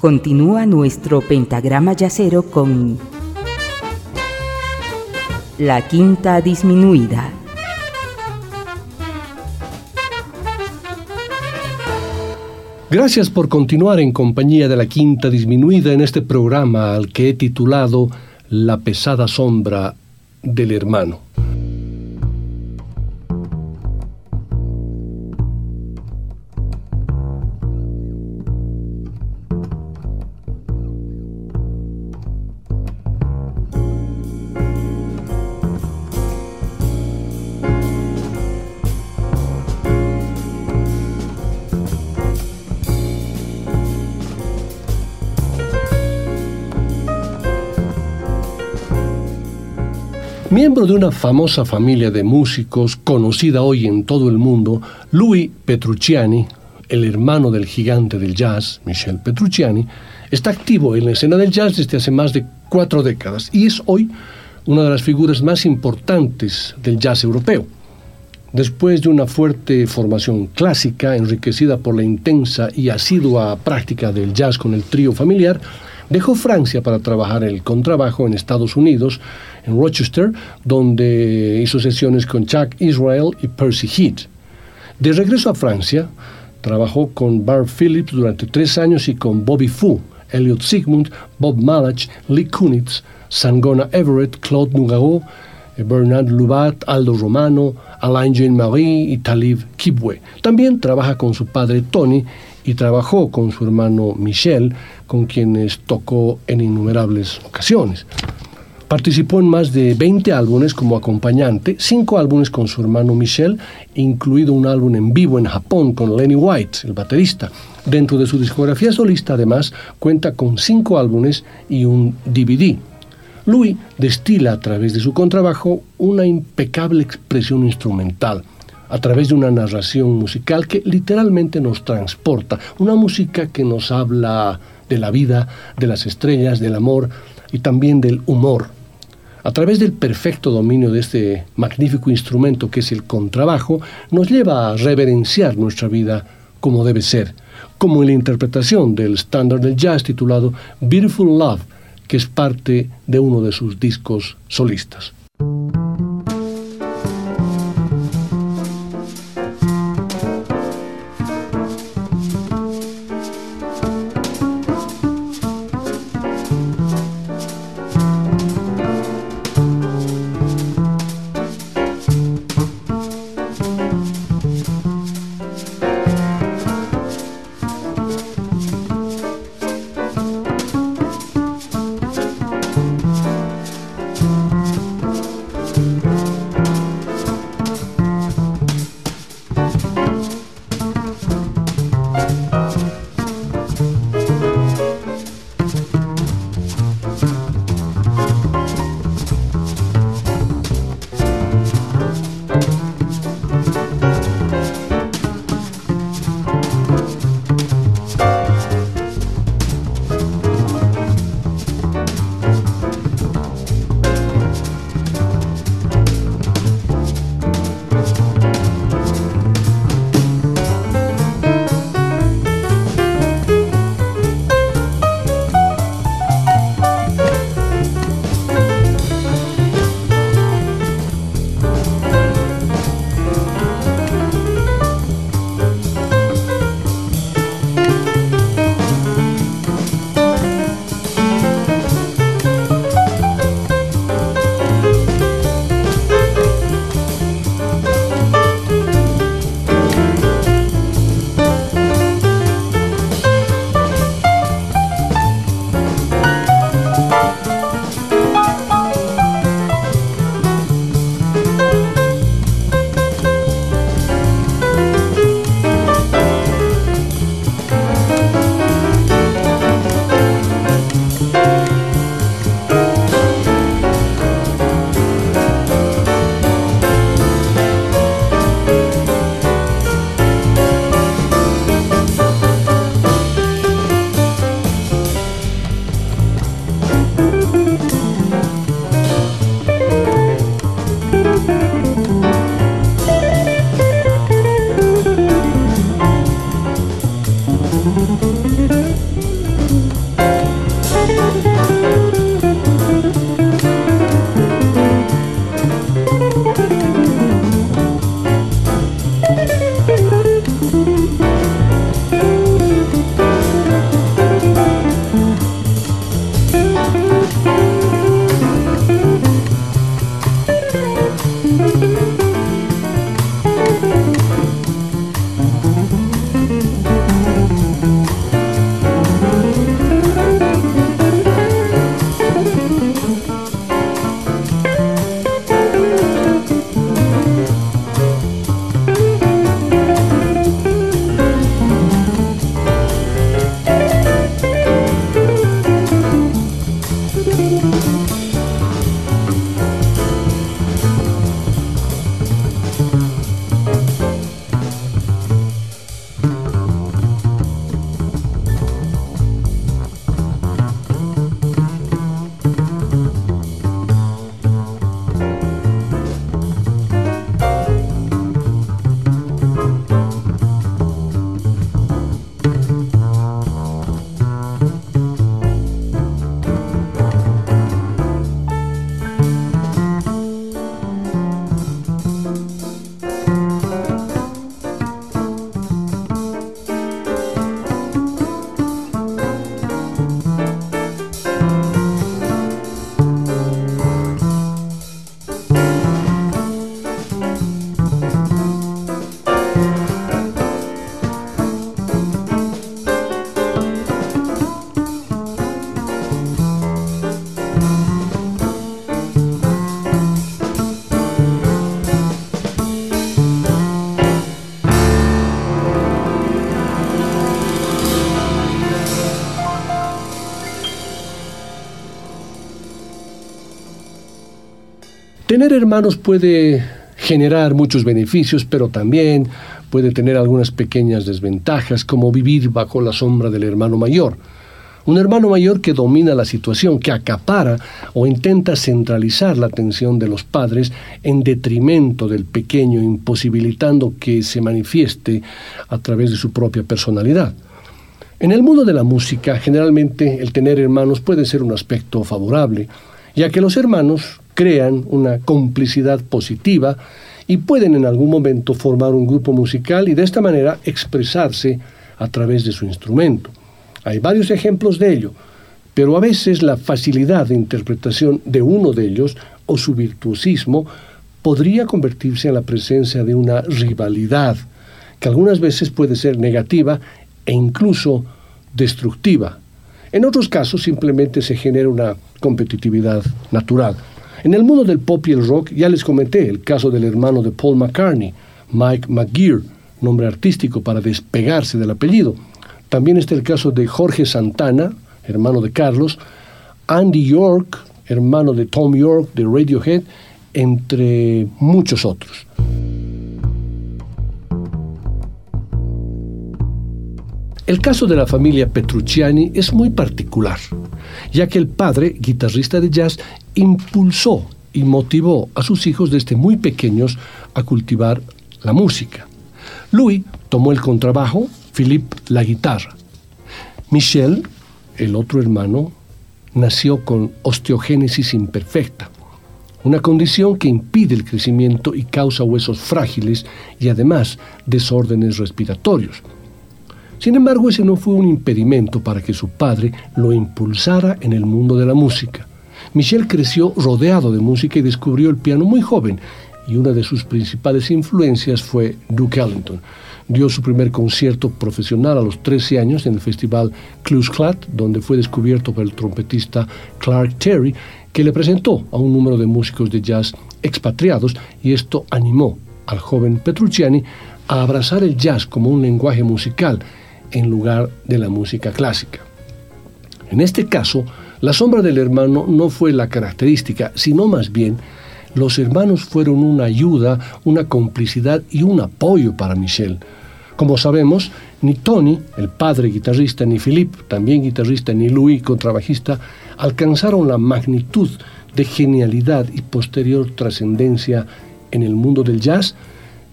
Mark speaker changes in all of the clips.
Speaker 1: Continúa nuestro pentagrama yacero con la quinta disminuida.
Speaker 2: Gracias por continuar en compañía de la quinta disminuida en este programa al que he titulado La pesada sombra del hermano. Miembro de una famosa familia de músicos conocida hoy en todo el mundo, Louis Petrucciani, el hermano del gigante del jazz, Michel Petrucciani, está activo en la escena del jazz desde hace más de cuatro décadas y es hoy una de las figuras más importantes del jazz europeo. Después de una fuerte formación clásica enriquecida por la intensa y asidua práctica del jazz con el trío familiar, dejó Francia para trabajar el contrabajo en Estados Unidos, en Rochester, donde hizo sesiones con Chuck Israel y Percy Heath. De regreso a Francia, trabajó con Barb Phillips durante tres años y con Bobby Fu, Elliot Sigmund, Bob Malach, Lee Kunitz, Sangona Everett, Claude Nougaro, Bernard Lubat, Aldo Romano, Alain Jean-Marie y Talib Kibwe. También trabaja con su padre Tony y trabajó con su hermano Michel, con quienes tocó en innumerables ocasiones. Participó en más de 20 álbumes como acompañante, 5 álbumes con su hermano Michel, incluido un álbum en vivo en Japón con Lenny White, el baterista. Dentro de su discografía solista, además, cuenta con 5 álbumes y un DVD. Louis destila a través de su contrabajo una impecable expresión instrumental a través de una narración musical que literalmente nos transporta, una música que nos habla de la vida, de las estrellas, del amor y también del humor. A través del perfecto dominio de este magnífico instrumento que es el contrabajo, nos lleva a reverenciar nuestra vida como debe ser, como en la interpretación del estándar del jazz titulado Beautiful Love, que es parte de uno de sus discos solistas. Tener hermanos puede generar muchos beneficios, pero también puede tener algunas pequeñas desventajas, como vivir bajo la sombra del hermano mayor. Un hermano mayor que domina la situación, que acapara o intenta centralizar la atención de los padres en detrimento del pequeño, imposibilitando que se manifieste a través de su propia personalidad. En el mundo de la música, generalmente el tener hermanos puede ser un aspecto favorable, ya que los hermanos crean una complicidad positiva y pueden en algún momento formar un grupo musical y de esta manera expresarse a través de su instrumento. Hay varios ejemplos de ello, pero a veces la facilidad de interpretación de uno de ellos o su virtuosismo podría convertirse en la presencia de una rivalidad que algunas veces puede ser negativa e incluso destructiva. En otros casos simplemente se genera una competitividad natural. En el mundo del pop y el rock ya les comenté el caso del hermano de Paul McCartney, Mike McGear, nombre artístico para despegarse del apellido. También está el caso de Jorge Santana, hermano de Carlos, Andy York, hermano de Tom York de Radiohead, entre muchos otros. El caso de la familia Petrucciani es muy particular, ya que el padre, guitarrista de jazz, impulsó y motivó a sus hijos desde muy pequeños a cultivar la música. Louis tomó el contrabajo, Philippe la guitarra. Michel, el otro hermano, nació con osteogénesis imperfecta, una condición que impide el crecimiento y causa huesos frágiles y además desórdenes respiratorios. Sin embargo, ese no fue un impedimento para que su padre lo impulsara en el mundo de la música. Michel creció rodeado de música y descubrió el piano muy joven, y una de sus principales influencias fue Duke Ellington. Dio su primer concierto profesional a los 13 años en el festival Clat, donde fue descubierto por el trompetista Clark Terry, que le presentó a un número de músicos de jazz expatriados y esto animó al joven Petrucciani a abrazar el jazz como un lenguaje musical en lugar de la música clásica. En este caso, la sombra del hermano no fue la característica, sino más bien los hermanos fueron una ayuda, una complicidad y un apoyo para Michel. Como sabemos, ni Tony, el padre guitarrista, ni Philippe, también guitarrista, ni Louis, contrabajista, alcanzaron la magnitud de genialidad y posterior trascendencia en el mundo del jazz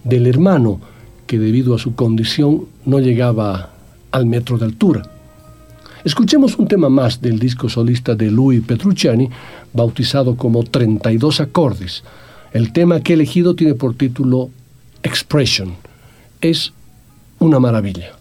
Speaker 2: del hermano que debido a su condición no llegaba al metro de altura. Escuchemos un tema más del disco solista de Louis Petrucciani, bautizado como 32 acordes. El tema que he elegido tiene por título Expression. Es una maravilla.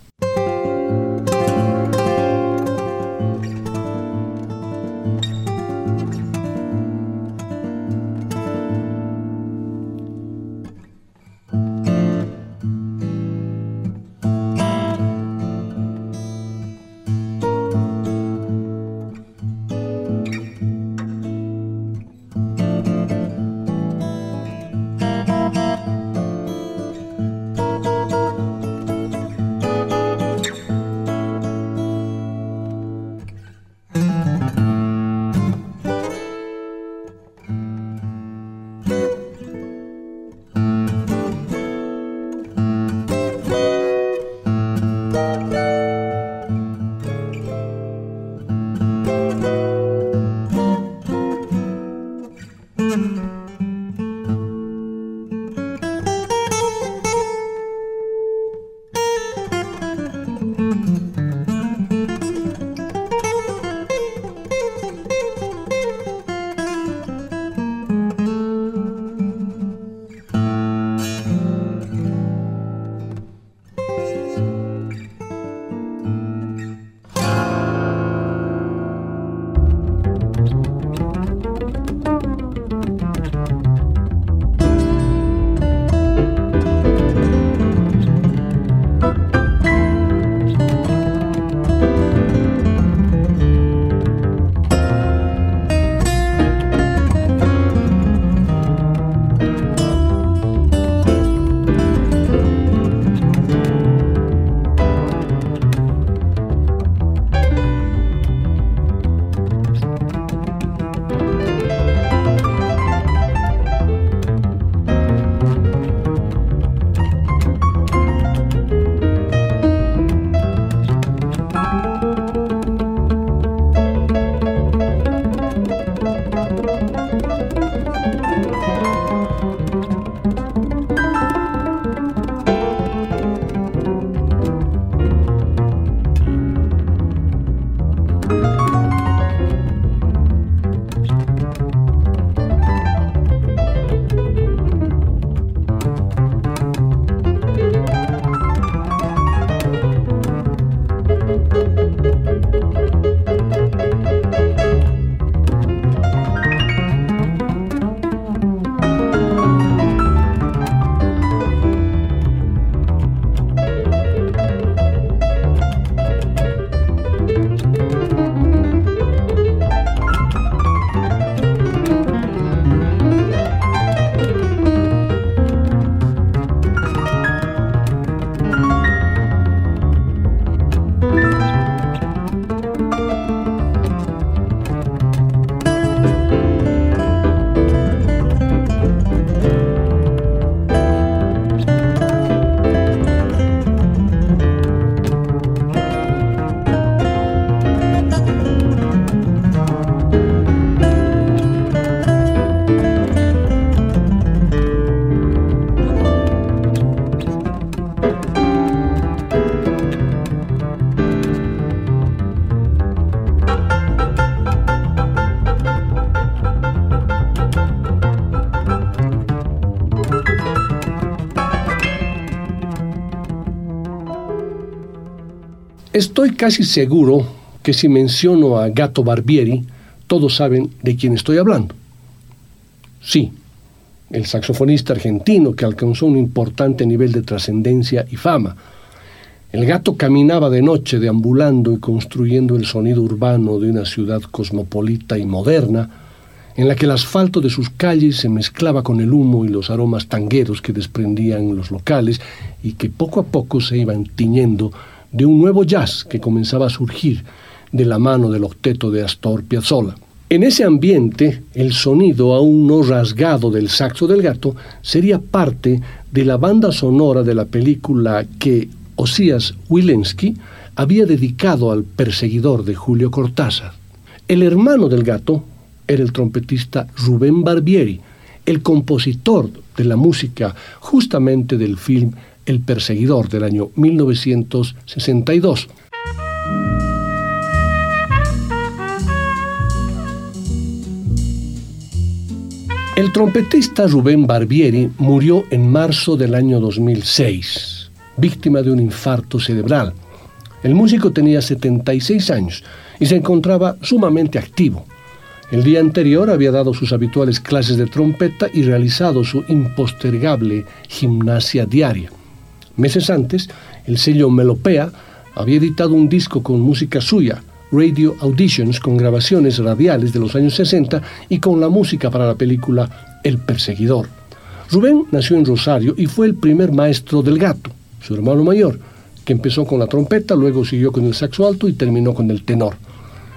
Speaker 2: Estoy casi seguro que si menciono a Gato Barbieri, todos saben de quién estoy hablando. Sí, el saxofonista argentino que alcanzó un importante nivel de trascendencia y fama. El gato caminaba de noche deambulando y construyendo el sonido urbano de una ciudad cosmopolita y moderna, en la que el asfalto de sus calles se mezclaba con el humo y los aromas tangueros que desprendían los locales y que poco a poco se iban tiñendo de un nuevo jazz que comenzaba a surgir de la mano del octeto de Astor Piazzolla. En ese ambiente, el sonido aún no rasgado del saxo del gato sería parte de la banda sonora de la película que Osías Wilensky había dedicado al perseguidor de Julio Cortázar. El hermano del gato era el trompetista Rubén Barbieri, el compositor de la música justamente del film El perseguidor del año 1962. El trompetista Rubén Barbieri murió en marzo del año 2006, víctima de un infarto cerebral. El músico tenía 76 años y se encontraba sumamente activo. El día anterior había dado sus habituales clases de trompeta y realizado su impostergable gimnasia diaria. Meses antes, el sello Melopea había editado un disco con música suya, radio auditions con grabaciones radiales de los años 60 y con la música para la película El Perseguidor. Rubén nació en Rosario y fue el primer maestro del gato, su hermano mayor, que empezó con la trompeta, luego siguió con el saxo alto y terminó con el tenor.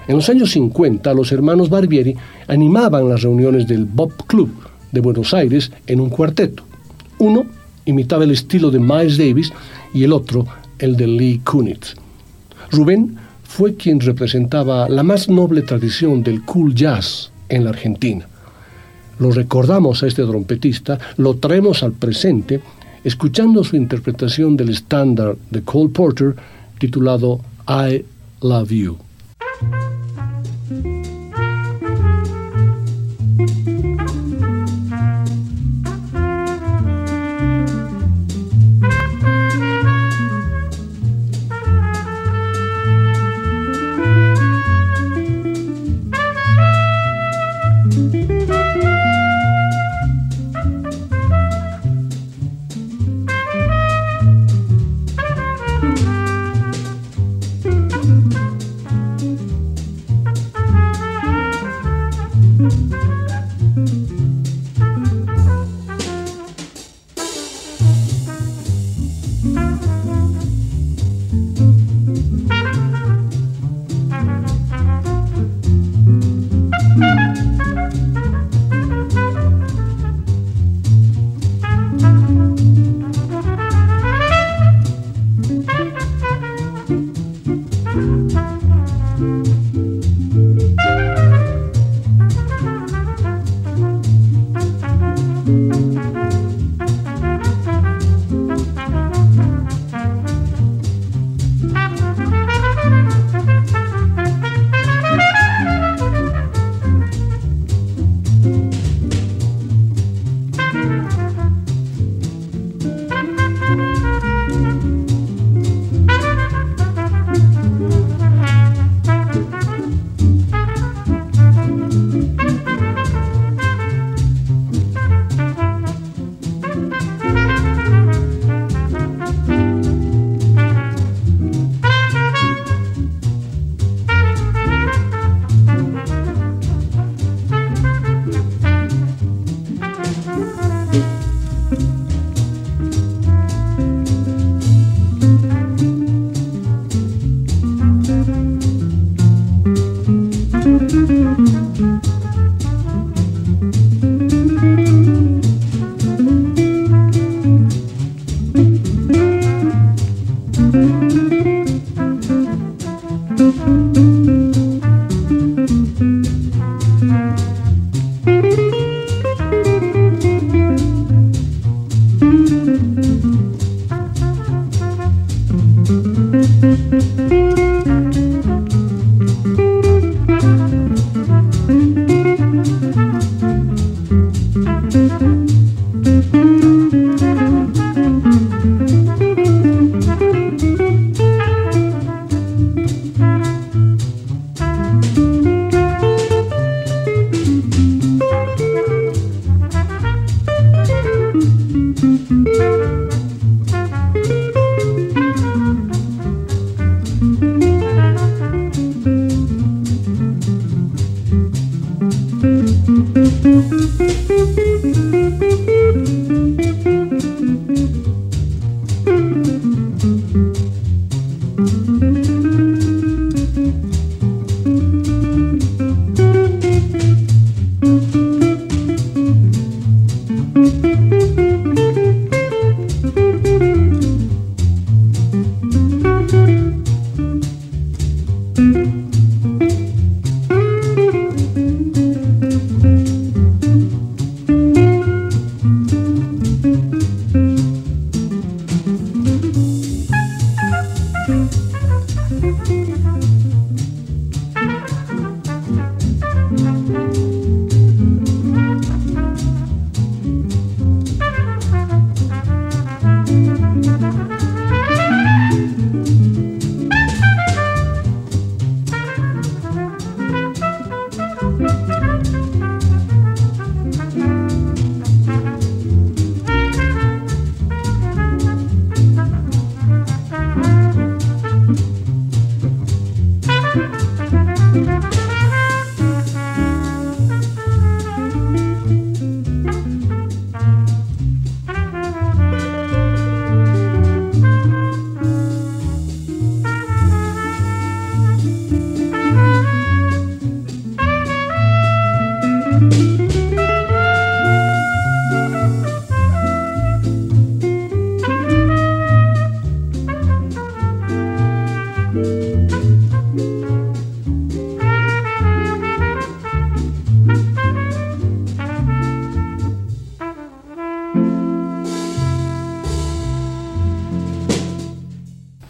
Speaker 2: En los años 50, los hermanos Barbieri animaban las reuniones del Bob Club de Buenos Aires en un cuarteto. Uno imitaba el estilo de Miles Davis y el otro el de Lee Kunitz. Rubén fue quien representaba la más noble tradición del cool jazz en la Argentina. Lo recordamos a este trompetista, lo traemos al presente, escuchando su interpretación del estándar de Cole Porter titulado I Love You.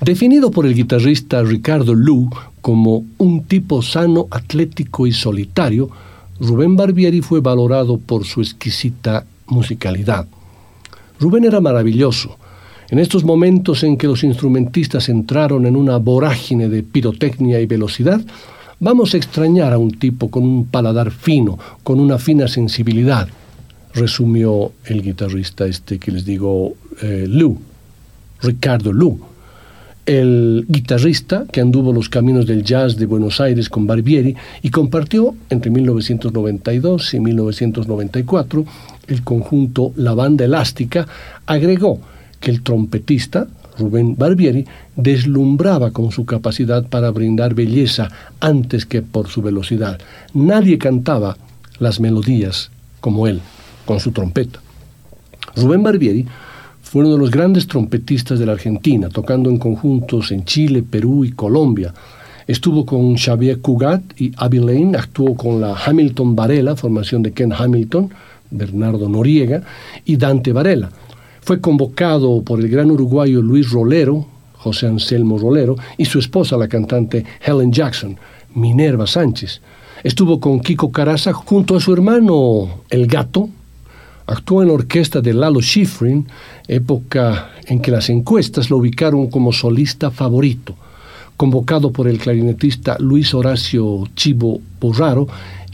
Speaker 2: Definido por el guitarrista Ricardo Lu como un tipo sano, atlético y solitario, Rubén Barbieri fue valorado por su exquisita musicalidad. Rubén era maravilloso. En estos momentos en que los instrumentistas entraron en una vorágine de pirotecnia y velocidad, vamos a extrañar a un tipo con un paladar fino, con una fina sensibilidad, resumió el guitarrista este que les digo, eh, Lu, Ricardo Lu el guitarrista que anduvo los caminos del jazz de Buenos Aires con Barbieri y compartió entre 1992 y 1994 el conjunto La Banda Elástica, agregó que el trompetista, Rubén Barbieri, deslumbraba con su capacidad para brindar belleza antes que por su velocidad. Nadie cantaba las melodías como él, con su trompeta. Rubén Barbieri fue uno de los grandes trompetistas de la Argentina, tocando en conjuntos en Chile, Perú y Colombia. Estuvo con Xavier Cugat y Lane, actuó con la Hamilton Varela, formación de Ken Hamilton, Bernardo Noriega y Dante Varela. Fue convocado por el gran uruguayo Luis Rolero, José Anselmo Rolero, y su esposa, la cantante Helen Jackson, Minerva Sánchez. Estuvo con Kiko Caraza junto a su hermano El Gato, Actuó en la orquesta de Lalo Schifrin, época en que las encuestas lo ubicaron como solista favorito. Convocado por el clarinetista Luis Horacio Chivo Borraro,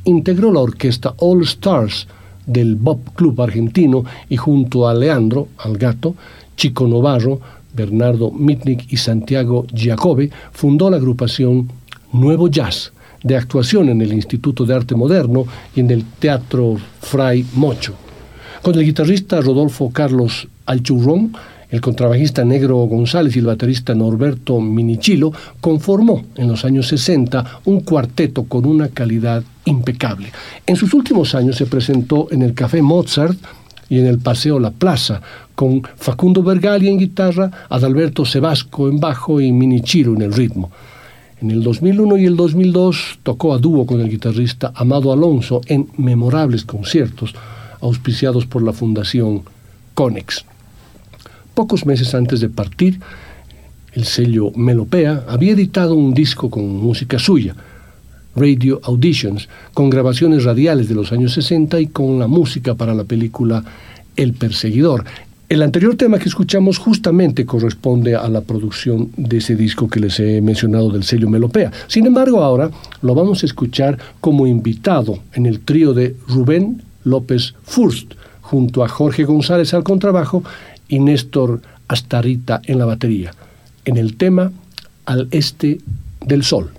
Speaker 2: integró la orquesta All Stars del Bob Club argentino y junto a Leandro, al gato, Chico Novarro, Bernardo Mitnick y Santiago Giacobbe, fundó la agrupación Nuevo Jazz, de actuación en el Instituto de Arte Moderno y en el Teatro Fray Mocho. Con el guitarrista Rodolfo Carlos Alchurrón, el contrabajista Negro González y el baterista Norberto Minichilo conformó en los años 60 un cuarteto con una calidad impecable. En sus últimos años se presentó en el Café Mozart y en el Paseo La Plaza, con Facundo Bergali en guitarra, Adalberto Sebasco en bajo y Minichilo en el ritmo. En el 2001 y el 2002 tocó a dúo con el guitarrista Amado Alonso en memorables conciertos, auspiciados por la Fundación Conex. Pocos meses antes de partir, el sello Melopea había editado un disco con música suya, Radio Auditions, con grabaciones radiales de los años 60 y con la música para la película El Perseguidor. El anterior tema que escuchamos justamente corresponde a la producción de ese disco que les he mencionado del sello Melopea. Sin embargo, ahora lo vamos a escuchar como invitado en el trío de Rubén López Furst, junto a Jorge González al contrabajo y Néstor Astarita en la batería, en el tema Al Este del Sol.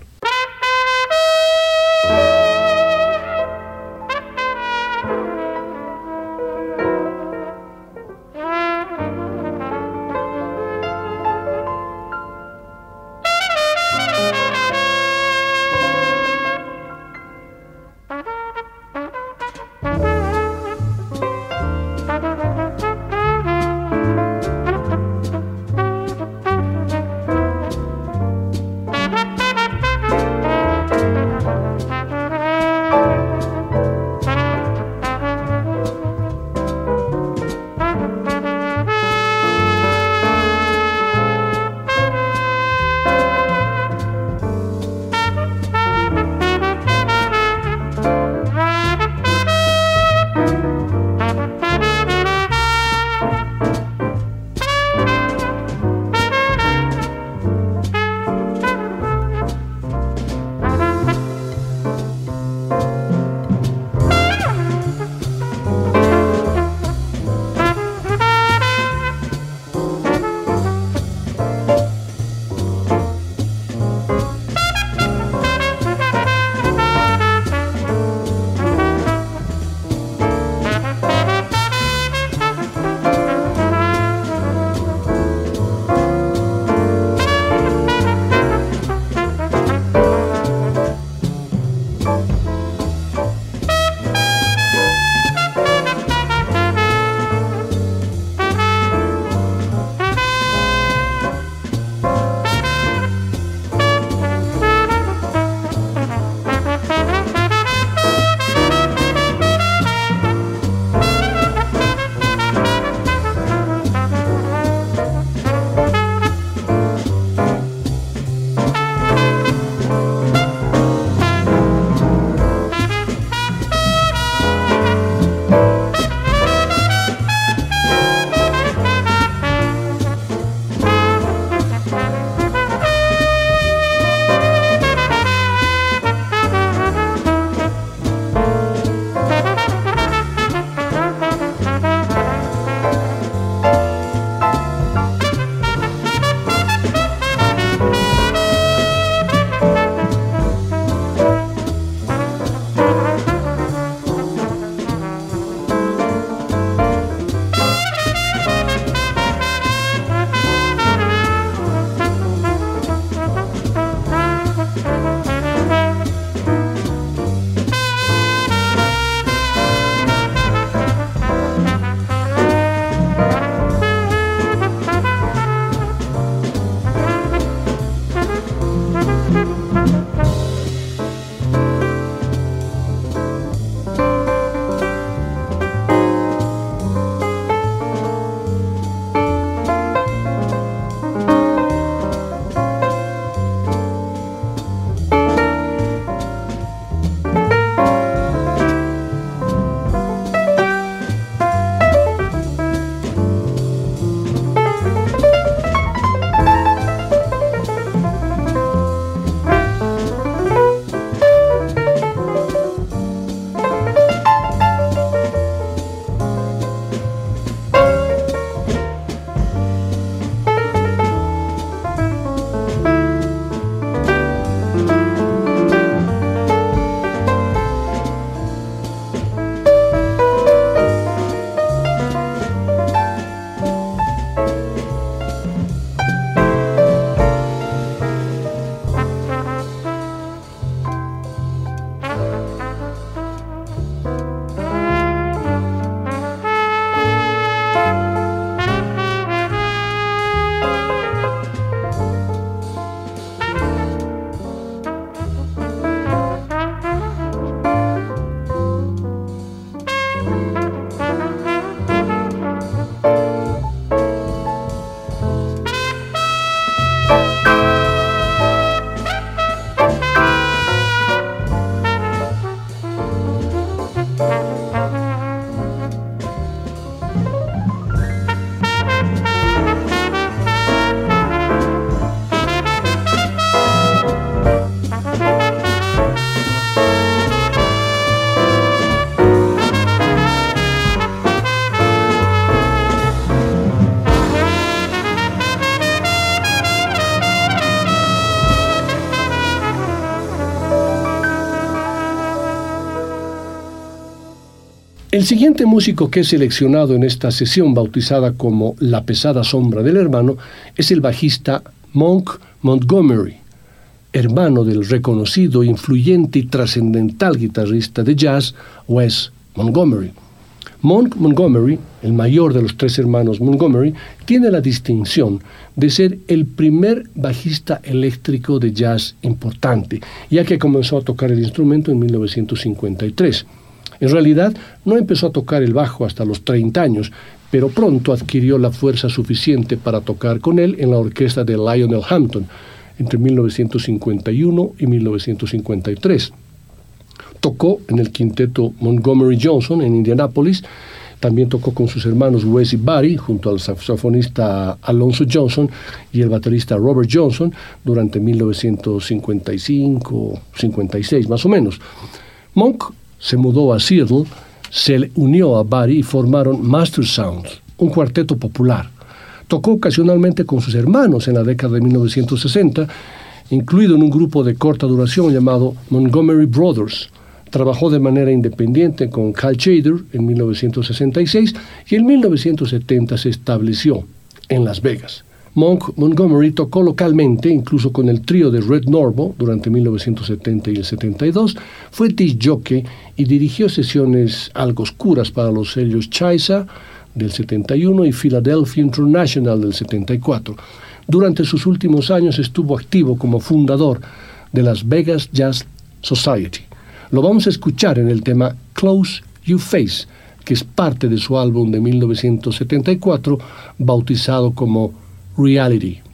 Speaker 2: El siguiente músico que he seleccionado en esta sesión bautizada como La pesada sombra del hermano es el bajista Monk Montgomery, hermano del reconocido, influyente y trascendental guitarrista de jazz Wes Montgomery. Monk Montgomery, el mayor de los tres hermanos Montgomery, tiene la distinción de ser el primer bajista eléctrico de jazz importante, ya que comenzó a tocar el instrumento en 1953. En realidad, no empezó a tocar el bajo hasta los 30 años, pero pronto adquirió la fuerza suficiente para tocar con él en la orquesta de Lionel Hampton entre 1951 y 1953 tocó en el quinteto Montgomery Johnson en Indianápolis, también tocó con sus hermanos Wes y Barry, junto al saxofonista Alonso Johnson y el baterista Robert Johnson, durante 1955-56 más o menos. Monk se mudó a Seattle, se unió a Barry y formaron Master Sounds, un cuarteto popular. Tocó ocasionalmente con sus hermanos en la década de 1960, incluido en un grupo de corta duración llamado Montgomery Brothers. Trabajó de manera independiente con Cal Chader en 1966 y en 1970 se estableció en Las Vegas. Monk Montgomery tocó localmente, incluso con el trío de Red Norvo durante 1970 y el 72, fue disc jockey y dirigió sesiones algo oscuras para los sellos Chaisa del 71 y Philadelphia International del 74. Durante sus últimos años estuvo activo como fundador de Las Vegas Jazz Society. Lo vamos a escuchar en el tema Close You Face, que es parte de su álbum de 1974 bautizado como Reality.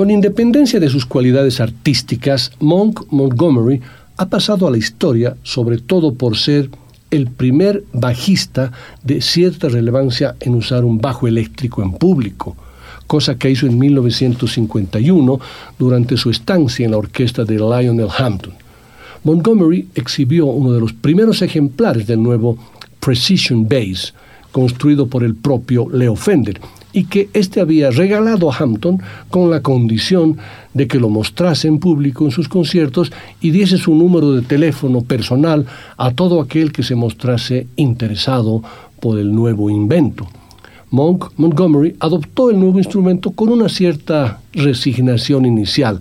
Speaker 2: Con independencia de sus cualidades artísticas, Monk Montgomery ha pasado a la historia sobre todo por ser el primer bajista de cierta relevancia en usar un bajo eléctrico en público, cosa que hizo en 1951 durante su estancia en la orquesta de Lionel Hampton. Montgomery exhibió uno de los primeros ejemplares del nuevo Precision Bass, construido por el propio Leo Fender, y que éste había regalado a Hampton con la condición de que lo mostrase en público en sus conciertos y diese su número de teléfono personal a todo aquel que se mostrase interesado por el nuevo invento. Monk Montgomery adoptó el nuevo instrumento con una cierta resignación inicial,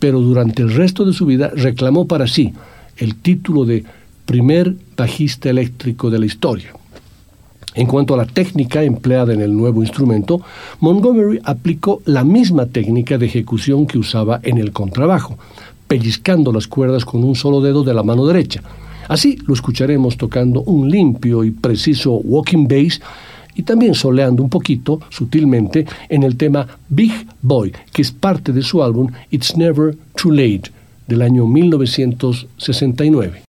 Speaker 2: pero durante el resto de su vida reclamó para sí el título de primer bajista eléctrico de la historia. En cuanto a la técnica empleada en el nuevo instrumento, Montgomery aplicó la misma técnica de ejecución que usaba en el contrabajo, pellizcando las cuerdas con un solo dedo de la mano derecha. Así lo escucharemos tocando un limpio y preciso walking bass y también soleando un poquito, sutilmente, en el tema Big Boy, que es parte de su álbum It's Never Too Late del año 1969.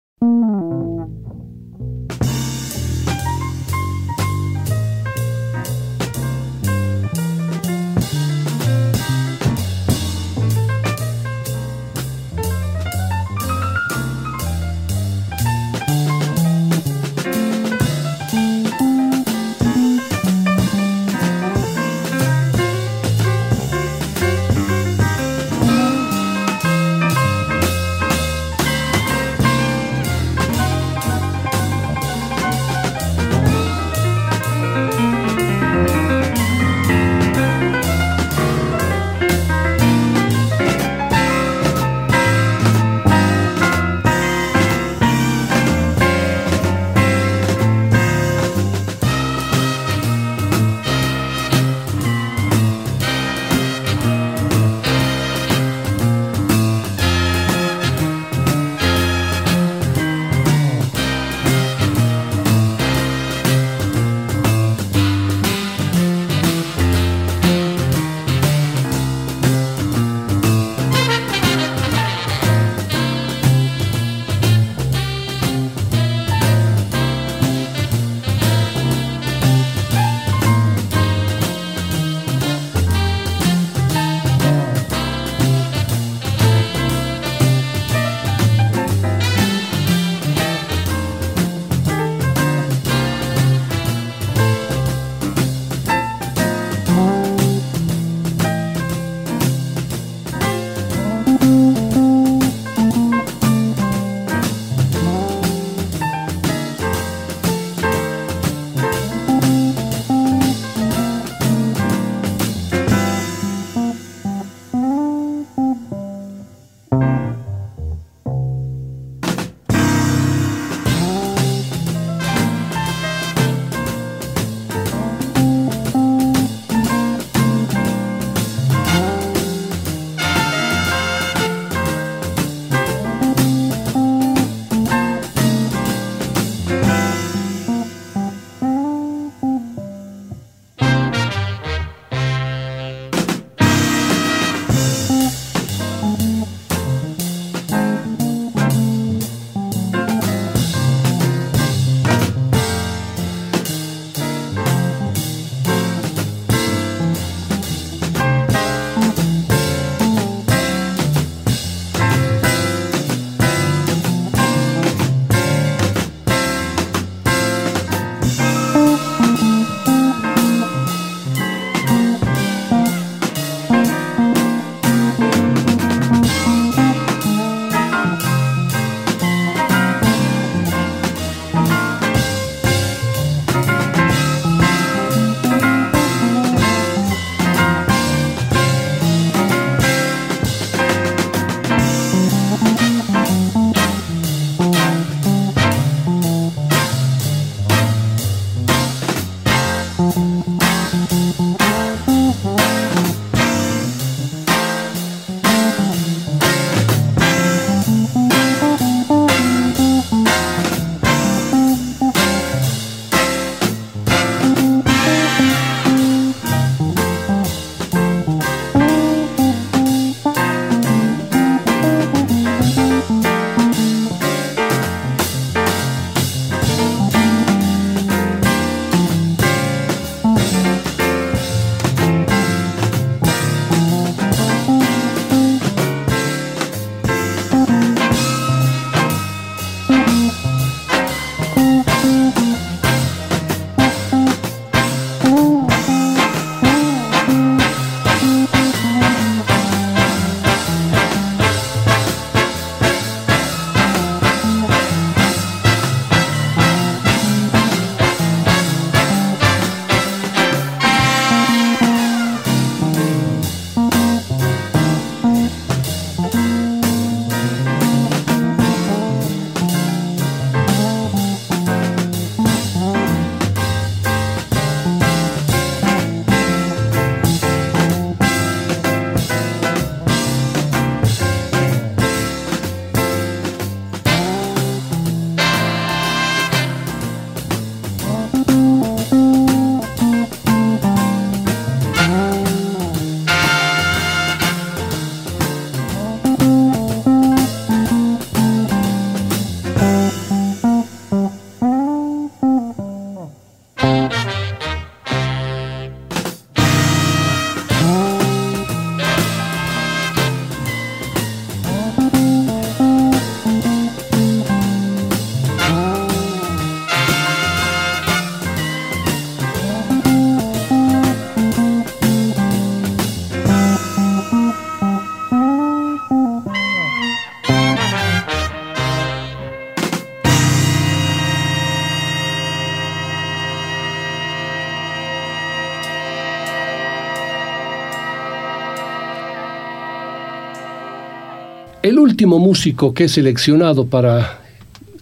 Speaker 2: Último músico que he seleccionado para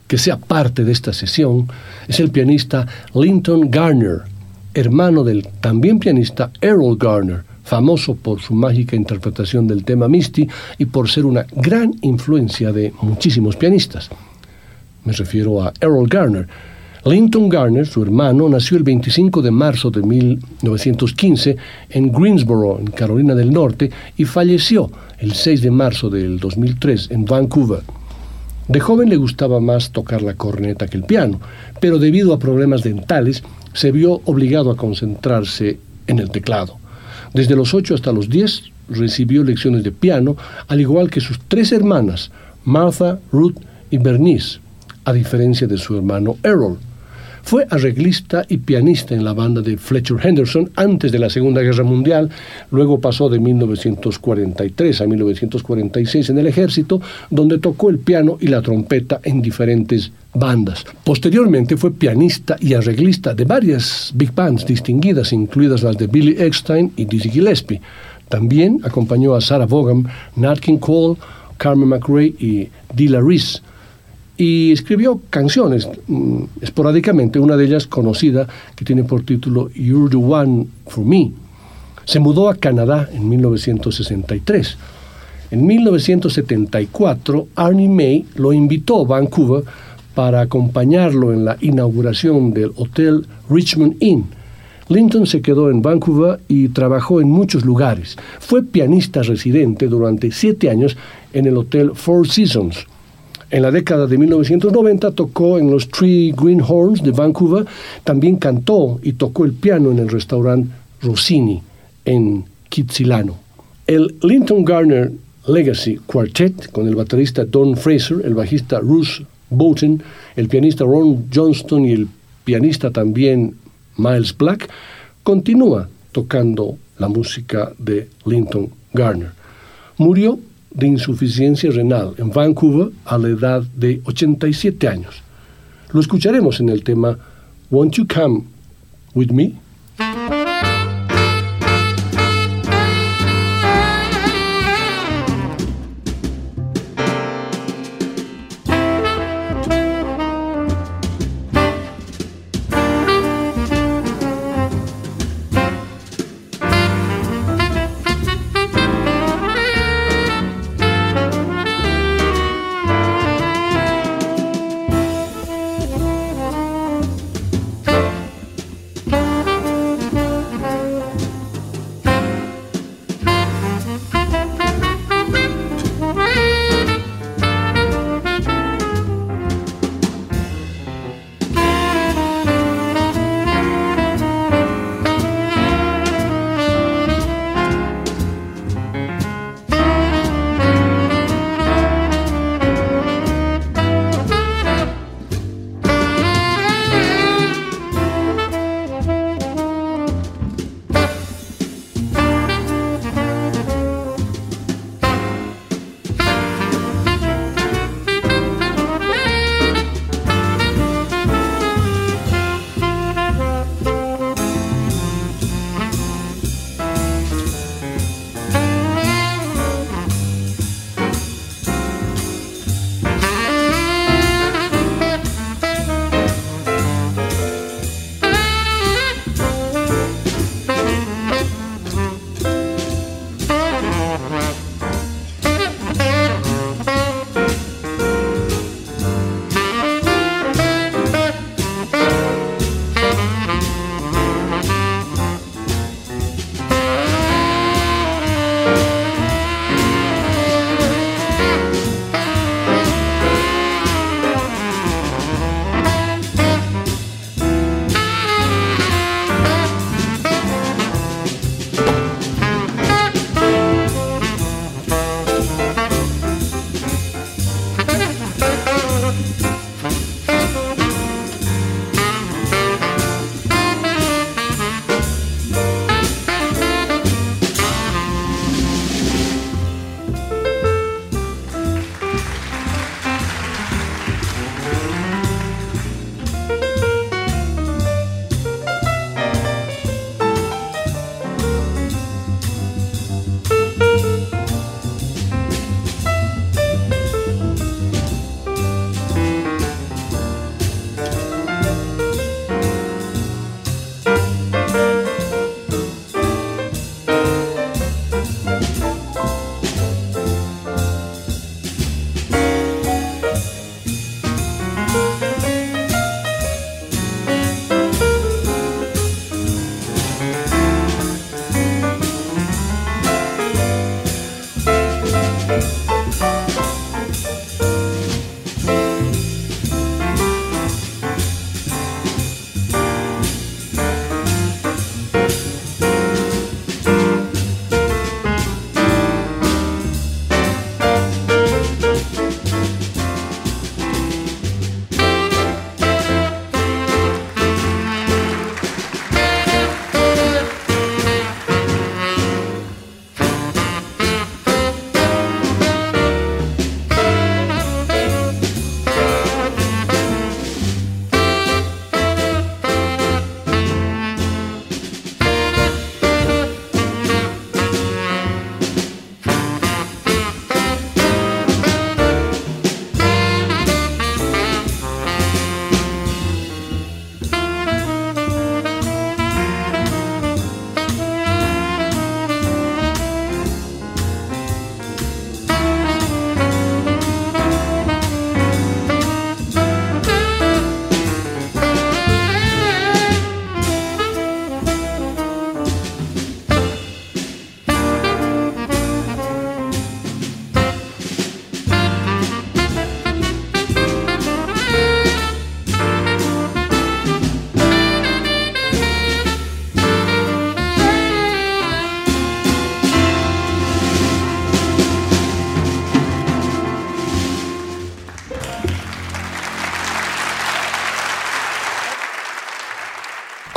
Speaker 2: que sea parte de esta sesión es el pianista Linton Garner, hermano del también pianista Errol Garner, famoso por su mágica interpretación del tema Misty y por ser una gran influencia de muchísimos pianistas. Me refiero a Errol Garner. Linton Garner, su hermano, nació el 25 de marzo de 1915 en Greensboro, en Carolina del Norte, y falleció el 6 de marzo del 2003 en Vancouver. De joven le gustaba más tocar la corneta que el piano, pero debido a problemas dentales se vio obligado a concentrarse en el teclado. Desde los 8 hasta los 10 recibió lecciones de piano, al igual que sus tres hermanas, Martha, Ruth y Bernice, a diferencia de su hermano Errol. Fue arreglista y pianista en la banda de Fletcher Henderson antes de la Segunda Guerra Mundial, luego pasó de 1943 a 1946 en el ejército, donde tocó el piano y la trompeta en diferentes bandas. Posteriormente fue pianista y arreglista de varias big bands distinguidas, incluidas las de Billy Eckstein y Dizzy Gillespie. También acompañó a Sarah Vaughan, Nat King Cole, Carmen McRae y Dilla Reese y escribió canciones mm, esporádicamente, una de ellas conocida que tiene por título You're the One for Me. Se mudó a Canadá en 1963. En 1974, Arnie May lo invitó a Vancouver para acompañarlo en la inauguración del Hotel Richmond Inn. Linton se quedó en Vancouver y trabajó en muchos lugares. Fue pianista residente durante siete años en el Hotel Four Seasons, en la década de 1990 tocó en los Three Greenhorns de Vancouver, también cantó y tocó el piano en el restaurante Rossini en Kitsilano. El Linton Garner Legacy Quartet, con el baterista Don Fraser, el bajista Bruce Boughton, el pianista Ron Johnston y el pianista también Miles Black, continúa tocando la música de Linton Garner. Murió de insuficiencia renal en Vancouver a la edad de 87 años. Lo escucharemos en el tema Won't You Come With Me?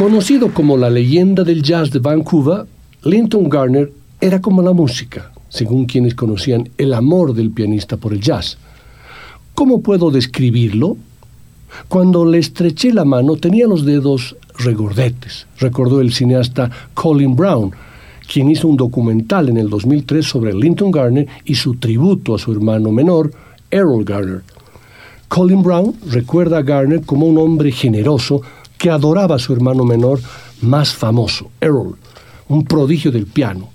Speaker 2: Conocido como la leyenda del jazz de Vancouver, Linton Garner era como la música, según quienes conocían el amor del pianista por el jazz. ¿Cómo puedo describirlo? Cuando le estreché la mano tenía los dedos regordetes, recordó el cineasta Colin Brown, quien hizo un documental en el 2003 sobre Linton Garner y su tributo a su hermano menor, Errol Garner. Colin Brown recuerda a Garner como un hombre generoso que adoraba a su hermano menor más famoso, Errol, un prodigio del piano.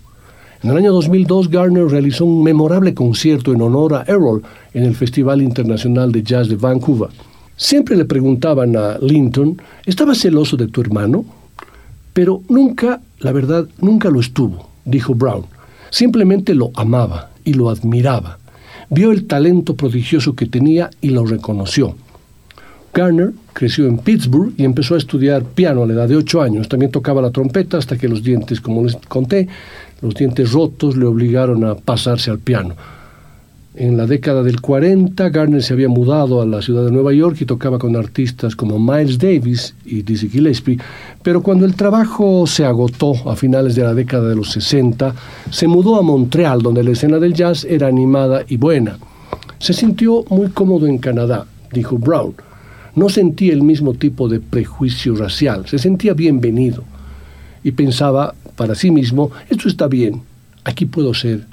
Speaker 2: En el año 2002, Garner realizó un memorable concierto en honor a Errol en el Festival Internacional de Jazz de Vancouver. Siempre le preguntaban a Linton, ¿estaba celoso de tu hermano? Pero nunca, la verdad, nunca lo estuvo, dijo Brown. Simplemente lo amaba y lo admiraba. Vio el talento prodigioso que tenía y lo reconoció. Garner creció en Pittsburgh y empezó a estudiar piano a la edad de 8 años. También tocaba la trompeta hasta que los dientes, como les conté, los dientes rotos le obligaron a pasarse al piano. En la década del 40, Garner se había mudado a la ciudad de Nueva York y tocaba con artistas como Miles Davis y Dizzy Gillespie, pero cuando el trabajo se agotó a finales de la década de los 60, se mudó a Montreal, donde la escena del jazz era animada y buena. Se sintió muy cómodo en Canadá, dijo Brown no sentía el mismo tipo de prejuicio racial, se sentía bienvenido y pensaba para sí mismo, esto está bien, aquí puedo ser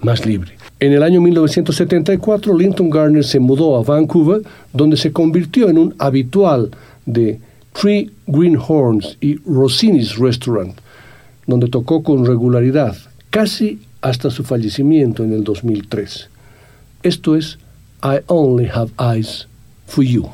Speaker 2: más libre. En el año 1974, Linton Garner se mudó a Vancouver, donde se convirtió en un habitual de Three Greenhorns y Rossini's Restaurant, donde tocó con regularidad, casi hasta su fallecimiento en el 2003. Esto es I Only Have Eyes for You.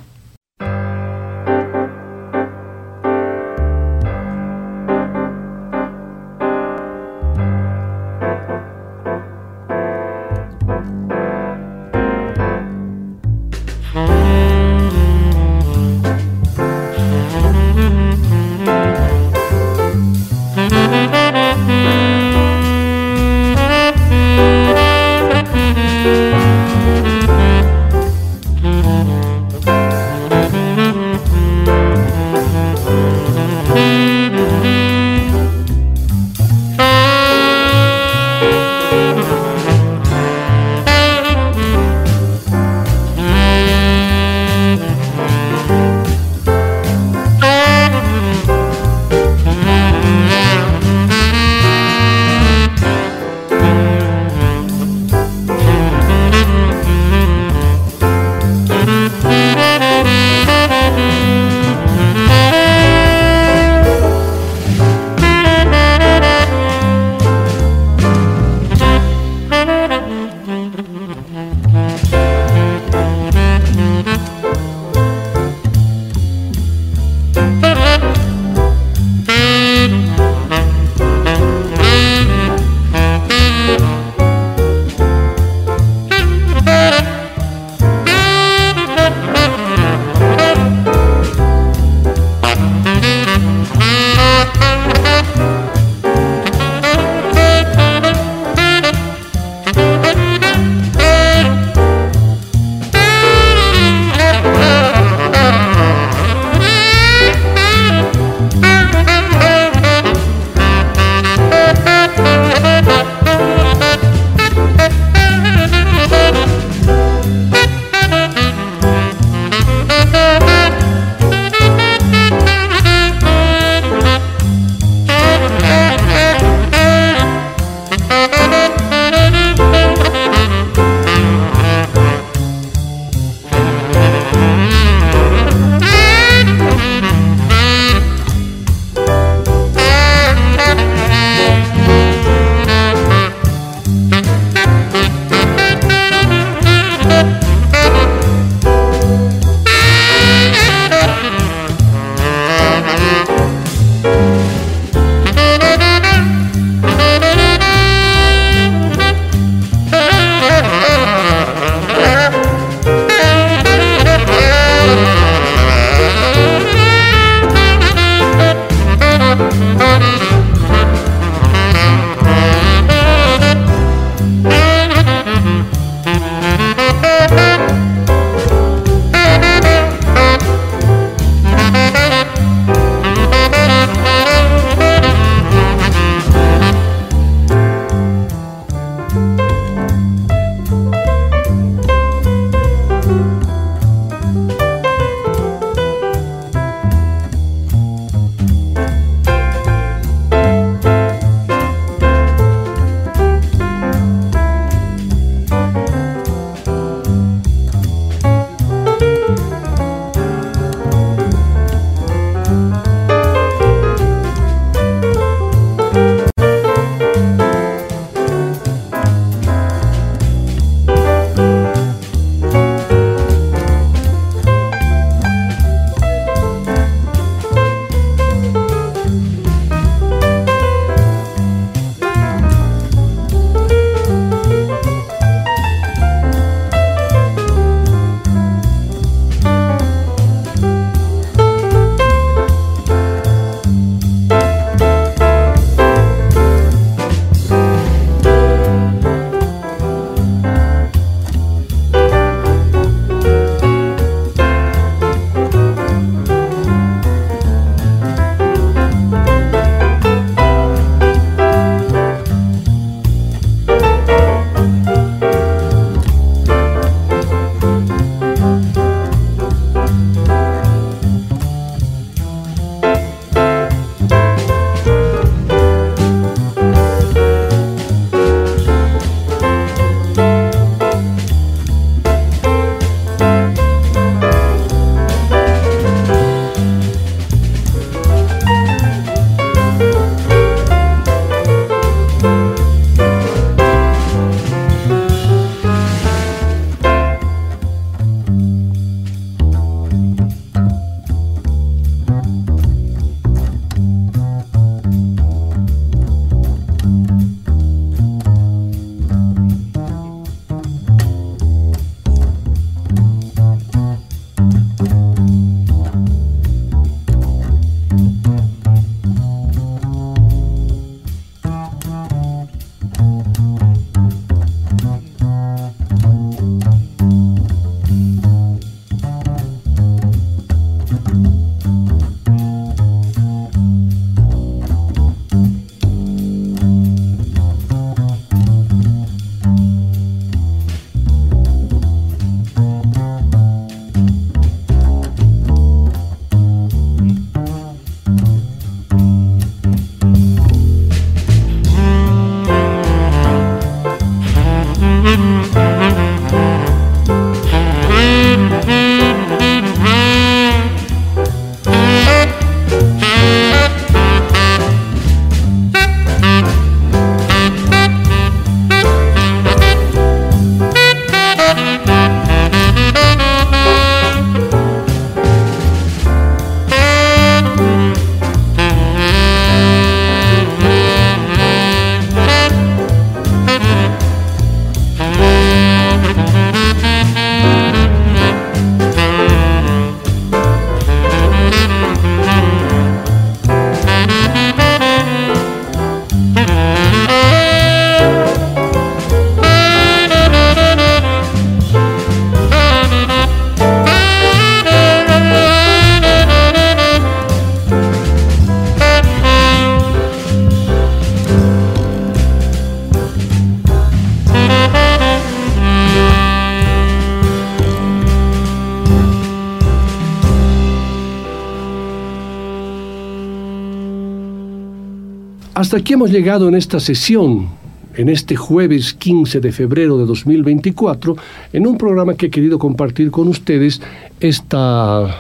Speaker 2: Hasta aquí hemos llegado en esta sesión, en este jueves 15 de febrero de 2024, en un programa que he querido compartir con ustedes esta,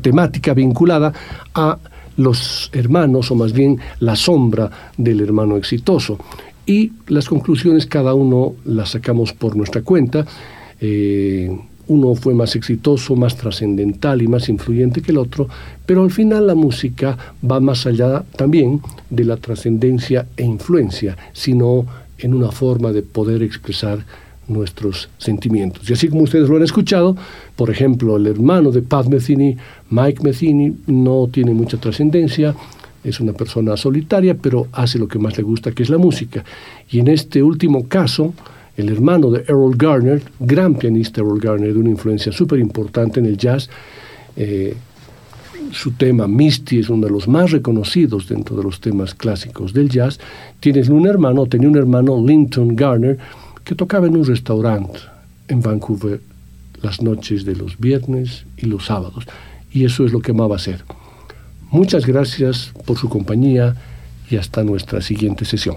Speaker 2: temática vinculada a los hermanos, o más bien la sombra del hermano exitoso. Y las conclusiones cada uno las sacamos por nuestra cuenta. Eh, uno fue más exitoso, más trascendental y más influyente que el otro, pero al final la música va más allá también de la trascendencia e influencia, sino en una forma de poder expresar nuestros sentimientos. Y así como ustedes lo han escuchado, por ejemplo, el hermano de Pat Metheny, Mike Metheny, no tiene mucha trascendencia, es una persona solitaria, pero hace lo que más le gusta, que es la música. Y en este último caso, el hermano de Errol Garner, gran pianista Errol Garner, de una influencia súper importante en el jazz, eh, su tema Misty es uno de los más reconocidos dentro de los temas clásicos del jazz. Tienes un hermano, tenía un hermano, Linton Garner, que tocaba en un restaurante en Vancouver las noches de los viernes y los sábados. Y eso es lo que amaba hacer. Muchas gracias por su compañía y hasta nuestra siguiente sesión.